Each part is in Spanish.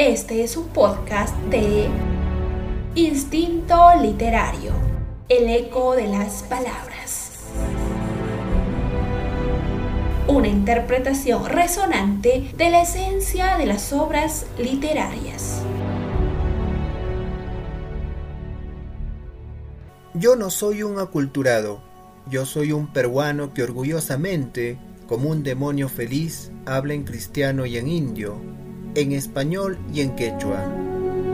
Este es un podcast de Instinto Literario, el eco de las palabras. Una interpretación resonante de la esencia de las obras literarias. Yo no soy un aculturado, yo soy un peruano que orgullosamente, como un demonio feliz, habla en cristiano y en indio, en español y en quechua.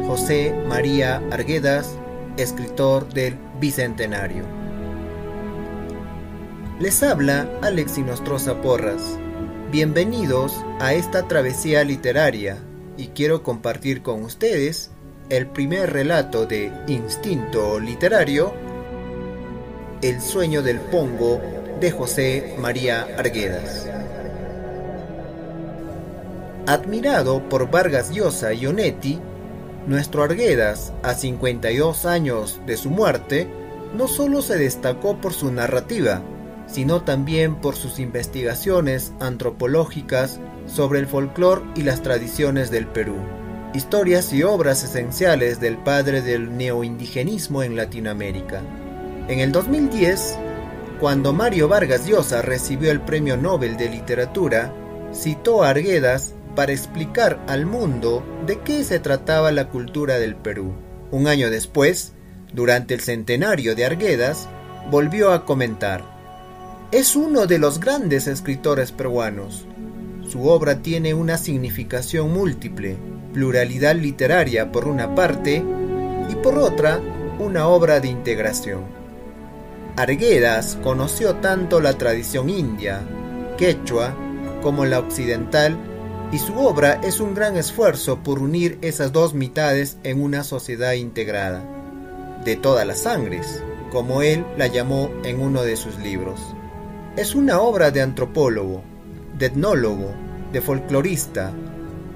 José María Arguedas, escritor del Bicentenario. Les habla Alex Inostroza Porras. Bienvenidos a esta travesía literaria y quiero compartir con ustedes el primer relato de Instinto Literario, El sueño del Pongo de José María Arguedas. Admirado por Vargas Llosa y Onetti, nuestro Arguedas, a 52 años de su muerte, no solo se destacó por su narrativa, sino también por sus investigaciones antropológicas sobre el folclore y las tradiciones del Perú, historias y obras esenciales del padre del neoindigenismo en Latinoamérica. En el 2010, cuando Mario Vargas Llosa recibió el Premio Nobel de Literatura, citó a Arguedas para explicar al mundo de qué se trataba la cultura del Perú. Un año después, durante el centenario de Arguedas, volvió a comentar, es uno de los grandes escritores peruanos. Su obra tiene una significación múltiple, pluralidad literaria por una parte y por otra una obra de integración. Arguedas conoció tanto la tradición india, quechua, como la occidental y su obra es un gran esfuerzo por unir esas dos mitades en una sociedad integrada, de todas las sangres, como él la llamó en uno de sus libros. Es una obra de antropólogo, de etnólogo, de folclorista,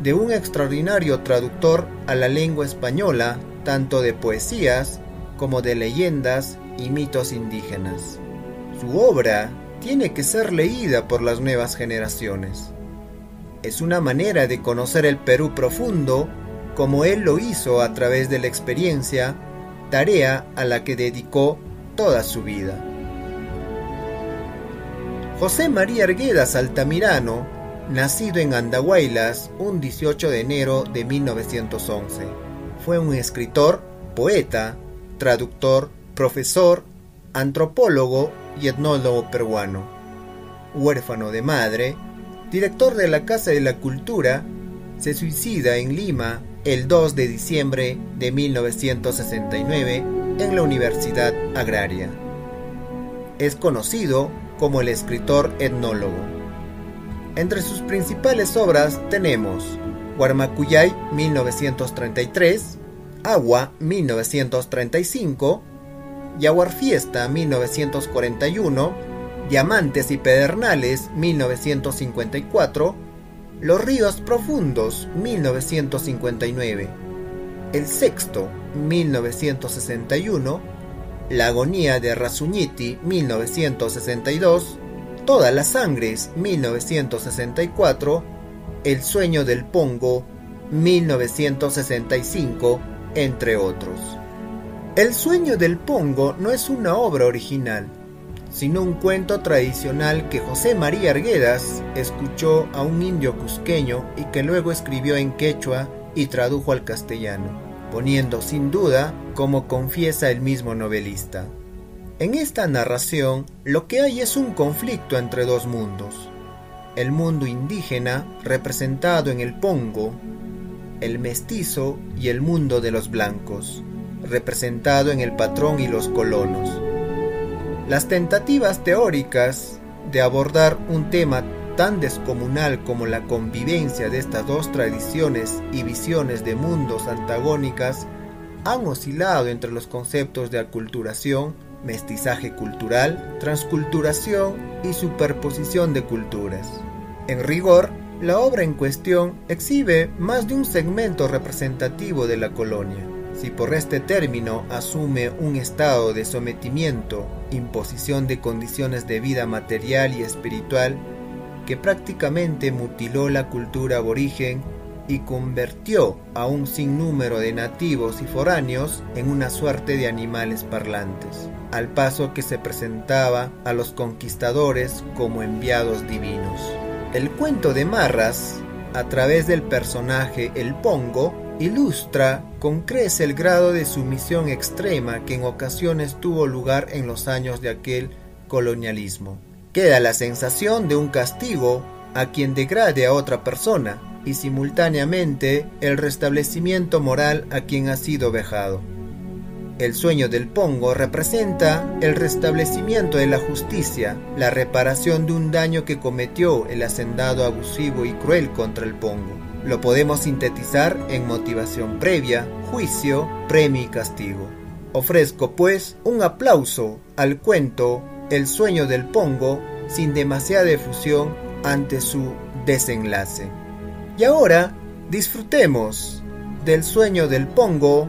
de un extraordinario traductor a la lengua española, tanto de poesías como de leyendas y mitos indígenas. Su obra tiene que ser leída por las nuevas generaciones es una manera de conocer el Perú profundo, como él lo hizo a través de la experiencia, tarea a la que dedicó toda su vida. José María Arguedas Altamirano, nacido en Andahuaylas un 18 de enero de 1911, fue un escritor, poeta, traductor, profesor, antropólogo y etnólogo peruano. Huérfano de madre, director de la Casa de la Cultura, se suicida en Lima el 2 de diciembre de 1969 en la Universidad Agraria. Es conocido como el escritor etnólogo. Entre sus principales obras tenemos Guarmacuyay 1933, Agua 1935, Yaguar Fiesta 1941, Diamantes y Pedernales 1954, Los Ríos Profundos 1959, El Sexto 1961, La Agonía de Rasuñiti 1962, Todas las Sangres 1964, El Sueño del Pongo 1965, entre otros. El Sueño del Pongo no es una obra original, sino un cuento tradicional que José María Arguedas escuchó a un indio cusqueño y que luego escribió en quechua y tradujo al castellano, poniendo sin duda como confiesa el mismo novelista. En esta narración lo que hay es un conflicto entre dos mundos, el mundo indígena representado en el Pongo, el mestizo y el mundo de los blancos, representado en el patrón y los colonos. Las tentativas teóricas de abordar un tema tan descomunal como la convivencia de estas dos tradiciones y visiones de mundos antagónicas han oscilado entre los conceptos de aculturación, mestizaje cultural, transculturación y superposición de culturas. En rigor, la obra en cuestión exhibe más de un segmento representativo de la colonia si por este término asume un estado de sometimiento, imposición de condiciones de vida material y espiritual que prácticamente mutiló la cultura aborigen y convirtió a un sinnúmero de nativos y foráneos en una suerte de animales parlantes, al paso que se presentaba a los conquistadores como enviados divinos. El cuento de Marras, a través del personaje El Pongo, ilustra con crece el grado de sumisión extrema que en ocasiones tuvo lugar en los años de aquel colonialismo. Queda la sensación de un castigo a quien degrade a otra persona y simultáneamente el restablecimiento moral a quien ha sido vejado. El sueño del Pongo representa el restablecimiento de la justicia, la reparación de un daño que cometió el hacendado abusivo y cruel contra el Pongo. Lo podemos sintetizar en motivación previa, juicio, premio y castigo. Ofrezco pues un aplauso al cuento El sueño del Pongo sin demasiada efusión ante su desenlace. Y ahora disfrutemos del sueño del Pongo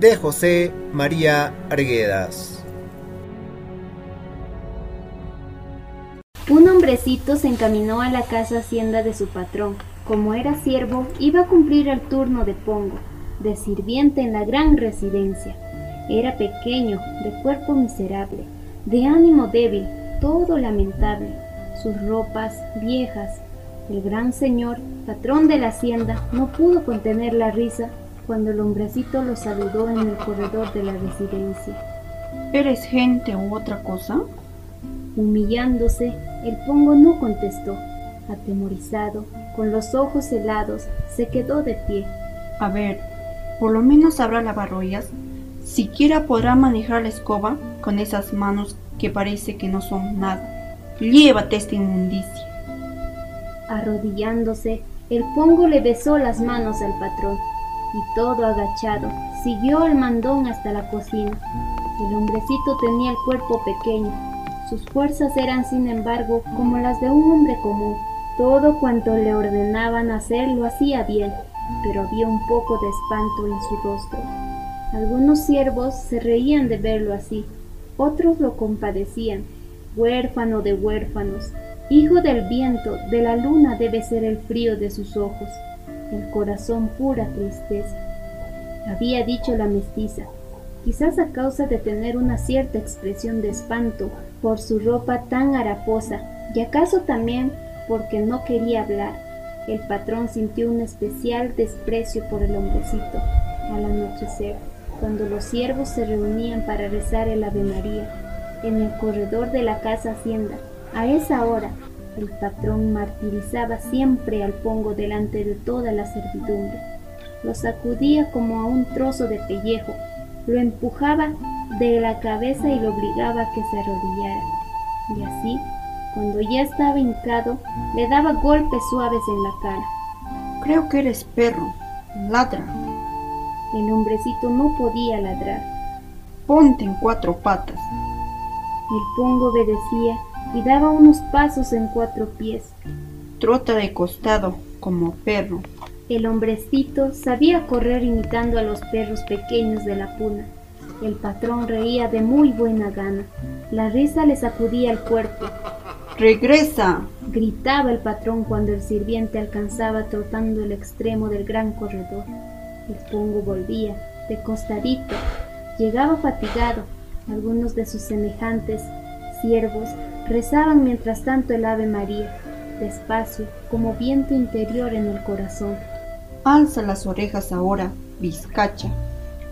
de José María Arguedas. Un hombrecito se encaminó a la casa hacienda de su patrón como era siervo, iba a cumplir el turno de Pongo, de sirviente en la gran residencia. Era pequeño, de cuerpo miserable, de ánimo débil, todo lamentable, sus ropas viejas. El gran señor, patrón de la hacienda, no pudo contener la risa cuando el hombrecito lo saludó en el corredor de la residencia. ¿Eres gente u otra cosa? Humillándose, el Pongo no contestó. Atemorizado, con los ojos helados, se quedó de pie. A ver, por lo menos sabrá lavar ollas. Siquiera podrá manejar la escoba con esas manos que parece que no son nada. Llévate esta inmundicia. Arrodillándose, el pongo le besó las manos al patrón y todo agachado siguió al mandón hasta la cocina. El hombrecito tenía el cuerpo pequeño. Sus fuerzas eran, sin embargo, como las de un hombre común todo cuanto le ordenaban hacer lo hacía bien, pero había un poco de espanto en su rostro. Algunos siervos se reían de verlo así, otros lo compadecían. Huérfano de huérfanos, hijo del viento, de la luna debe ser el frío de sus ojos, el corazón pura tristeza. Había dicho la mestiza, quizás a causa de tener una cierta expresión de espanto por su ropa tan haraposa, y acaso también porque no quería hablar. El patrón sintió un especial desprecio por el hombrecito. Al anochecer, cuando los siervos se reunían para rezar el Ave María, en el corredor de la casa hacienda, a esa hora, el patrón martirizaba siempre al pongo delante de toda la servidumbre. Lo sacudía como a un trozo de pellejo, lo empujaba de la cabeza y lo obligaba a que se arrodillara. Y así cuando ya estaba hincado, le daba golpes suaves en la cara. Creo que eres perro. Ladra. El hombrecito no podía ladrar. Ponte en cuatro patas. El pongo obedecía y daba unos pasos en cuatro pies. Trota de costado, como perro. El hombrecito sabía correr imitando a los perros pequeños de la puna. El patrón reía de muy buena gana. La risa le sacudía el cuerpo ¡Regresa! gritaba el patrón cuando el sirviente alcanzaba trotando el extremo del gran corredor. El pongo volvía, de costadito, llegaba fatigado. Algunos de sus semejantes, siervos, rezaban mientras tanto el Ave María, despacio, como viento interior en el corazón. Alza las orejas ahora, Vizcacha.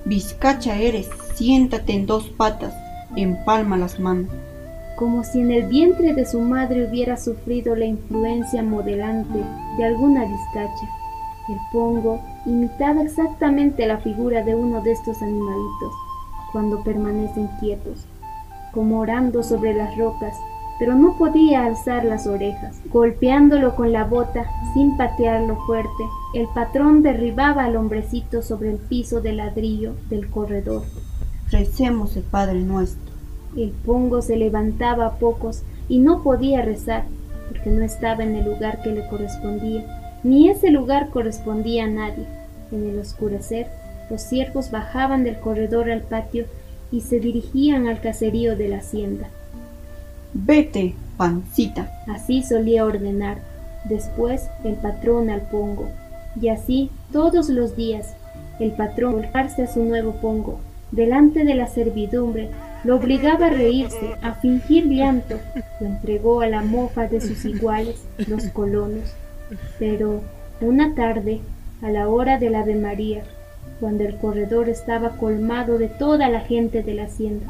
Vizcacha eres, siéntate en dos patas, empalma las manos como si en el vientre de su madre hubiera sufrido la influencia modelante de alguna vizcacha. El pongo imitaba exactamente la figura de uno de estos animalitos cuando permanecen quietos, como orando sobre las rocas, pero no podía alzar las orejas. Golpeándolo con la bota, sin patearlo fuerte, el patrón derribaba al hombrecito sobre el piso de ladrillo del corredor. Recemos el Padre nuestro. El pongo se levantaba a pocos y no podía rezar, porque no estaba en el lugar que le correspondía, ni ese lugar correspondía a nadie. En el oscurecer, los siervos bajaban del corredor al patio y se dirigían al caserío de la hacienda. Vete, pancita. Así solía ordenar. Después el patrón al pongo. Y así todos los días, el patrón volcarse a su nuevo pongo, delante de la servidumbre, lo obligaba a reírse, a fingir llanto, lo entregó a la mofa de sus iguales, los colonos. Pero una tarde, a la hora del Ave María, cuando el corredor estaba colmado de toda la gente de la hacienda,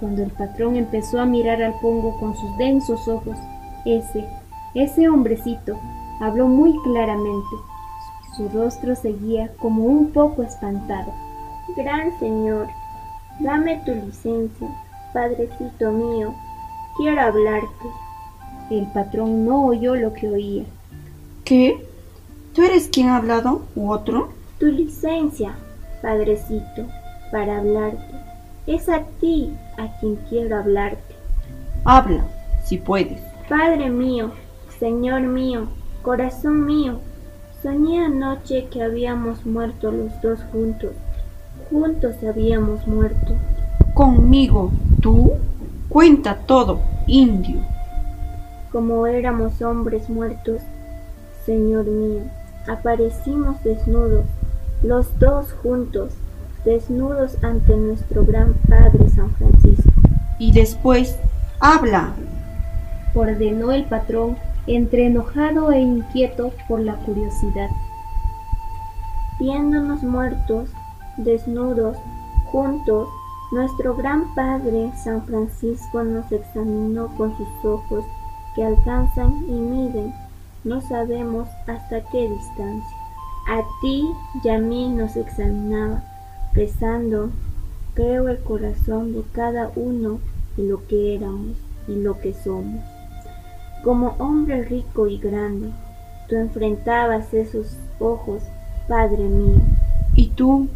cuando el patrón empezó a mirar al pongo con sus densos ojos, ese, ese hombrecito, habló muy claramente. Su rostro seguía como un poco espantado. Gran señor, dame tu licencia, padrecito mío, quiero hablarte. El patrón no oyó lo que oía. ¿Qué? ¿Tú eres quien ha hablado u otro? Tu licencia, padrecito, para hablarte. Es a ti a quien quiero hablarte. Habla, si puedes. Padre mío, Señor mío, corazón mío, soñé anoche que habíamos muerto los dos juntos. Juntos habíamos muerto. ¿Conmigo? ¿Tú? Cuenta todo, indio. Como éramos hombres muertos, Señor mío, aparecimos desnudos, los dos juntos, desnudos ante nuestro gran Padre San Francisco. Y después, habla, ordenó el patrón, entre enojado e inquieto por la curiosidad. Viéndonos muertos, desnudos, juntos, nuestro gran Padre San Francisco nos examinó con sus ojos que alcanzan y miden, no sabemos hasta qué distancia. A ti y a mí nos examinaba, pesando, creo, el corazón de cada uno y lo que éramos y lo que somos. Como hombre rico y grande, tú enfrentabas esos ojos, Padre mío. ¿Y tú?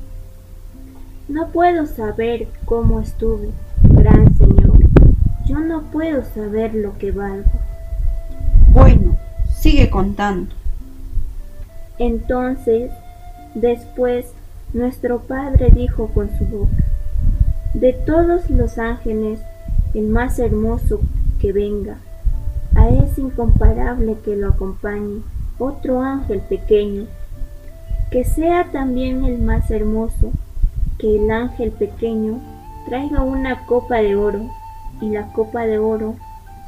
No puedo saber cómo estuve, gran Señor. Yo no puedo saber lo que valgo. Bueno, sigue contando. Entonces, después, nuestro Padre dijo con su boca, de todos los ángeles, el más hermoso que venga, a ese incomparable que lo acompañe, otro ángel pequeño, que sea también el más hermoso, que el ángel pequeño traiga una copa de oro, y la copa de oro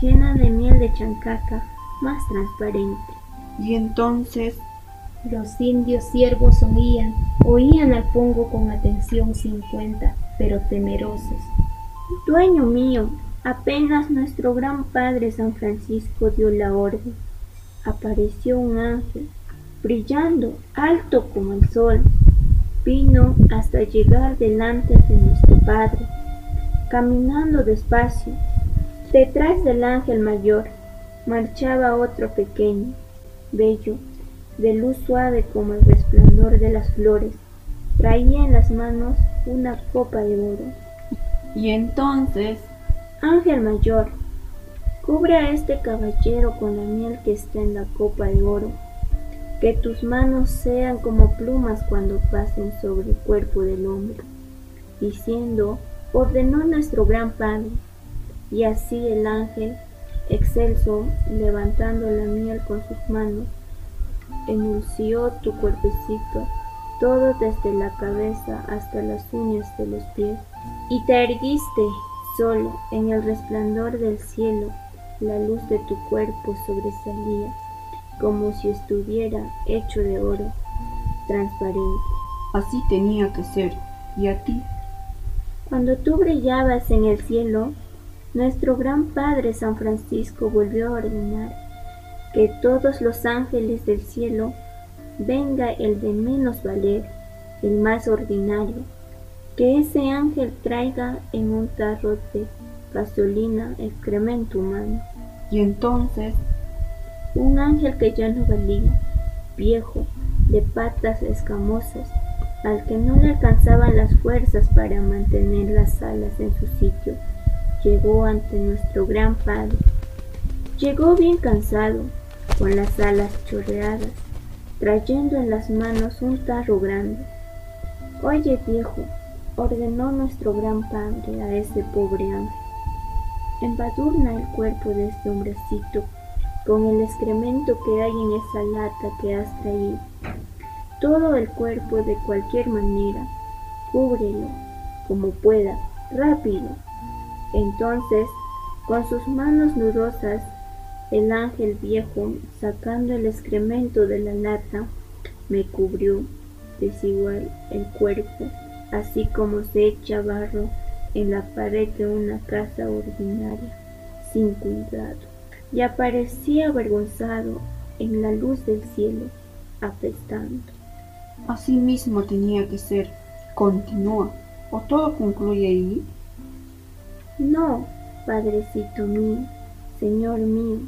llena de miel de chancaca más transparente. Y entonces los indios siervos oían, oían al pongo con atención sin cuenta, pero temerosos. Dueño mío, Apenas nuestro gran Padre San Francisco dio la orden, apareció un ángel, brillando alto como el sol. Vino hasta llegar delante de nuestro Padre, caminando despacio. Detrás del ángel mayor marchaba otro pequeño, bello, de luz suave como el resplandor de las flores. Traía en las manos una copa de oro. Y entonces Ángel mayor, cubre a este caballero con la miel que está en la copa de oro, que tus manos sean como plumas cuando pasen sobre el cuerpo del hombre. Diciendo, ordenó nuestro gran Padre, y así el ángel, excelso, levantando la miel con sus manos, enunció tu cuerpecito, todo desde la cabeza hasta las uñas de los pies, y te erguiste Solo en el resplandor del cielo la luz de tu cuerpo sobresalía, como si estuviera hecho de oro, transparente. Así tenía que ser. ¿Y a ti? Cuando tú brillabas en el cielo, nuestro gran Padre San Francisco volvió a ordenar que todos los ángeles del cielo venga el de menos valer, el más ordinario, que ese ángel traiga en un tarro de gasolina excremento humano. Y entonces, un ángel que ya no valía, viejo, de patas escamosas, al que no le alcanzaban las fuerzas para mantener las alas en su sitio, llegó ante nuestro gran Padre. Llegó bien cansado, con las alas chorreadas, trayendo en las manos un tarro grande. Oye, viejo, ordenó nuestro gran Padre a ese pobre ángel. Embadurna el cuerpo de este hombrecito con el excremento que hay en esa lata que has traído. todo el cuerpo de cualquier manera. Cúbrelo como pueda, rápido. Entonces, con sus manos nudosas, el ángel viejo, sacando el excremento de la lata, me cubrió desigual el cuerpo, así como se echa barro en la pared de una casa ordinaria, sin cuidado, y aparecía avergonzado en la luz del cielo, apestando. Así mismo tenía que ser. Continúa. ¿O todo concluye ahí? No, Padrecito mío, Señor mío,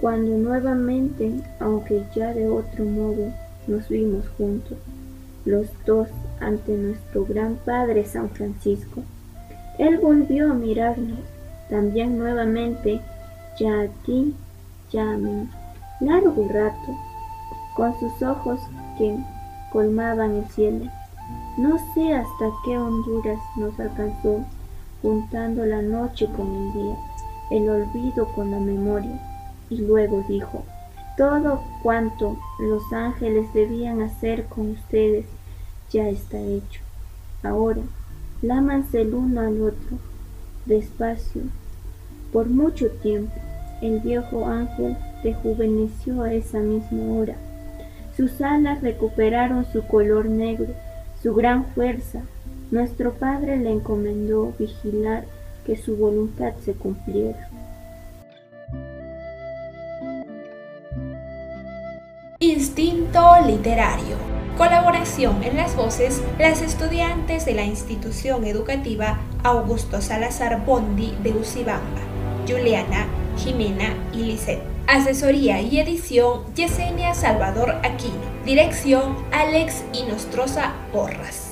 cuando nuevamente, aunque ya de otro modo, nos vimos juntos, los dos ante nuestro gran Padre San Francisco, Él volvió a mirarnos, también nuevamente, ya a ti, ya a mí, largo rato, con sus ojos que colmaban el cielo. No sé hasta qué Honduras nos alcanzó, juntando la noche con el día, el olvido con la memoria, y luego dijo, todo cuanto los ángeles debían hacer con ustedes ya está hecho. Ahora, lámanse el uno al otro, despacio. Por mucho tiempo, el viejo ángel rejuveneció a esa misma hora. Sus alas recuperaron su color negro, su gran fuerza. Nuestro Padre le encomendó vigilar que su voluntad se cumpliera. Instinto literario. Colaboración en las voces las estudiantes de la institución educativa Augusto Salazar Bondi de Usibamba, Juliana, Jimena y Lisette. Asesoría y edición Yesenia Salvador Aquino. Dirección Alex Inostroza Porras.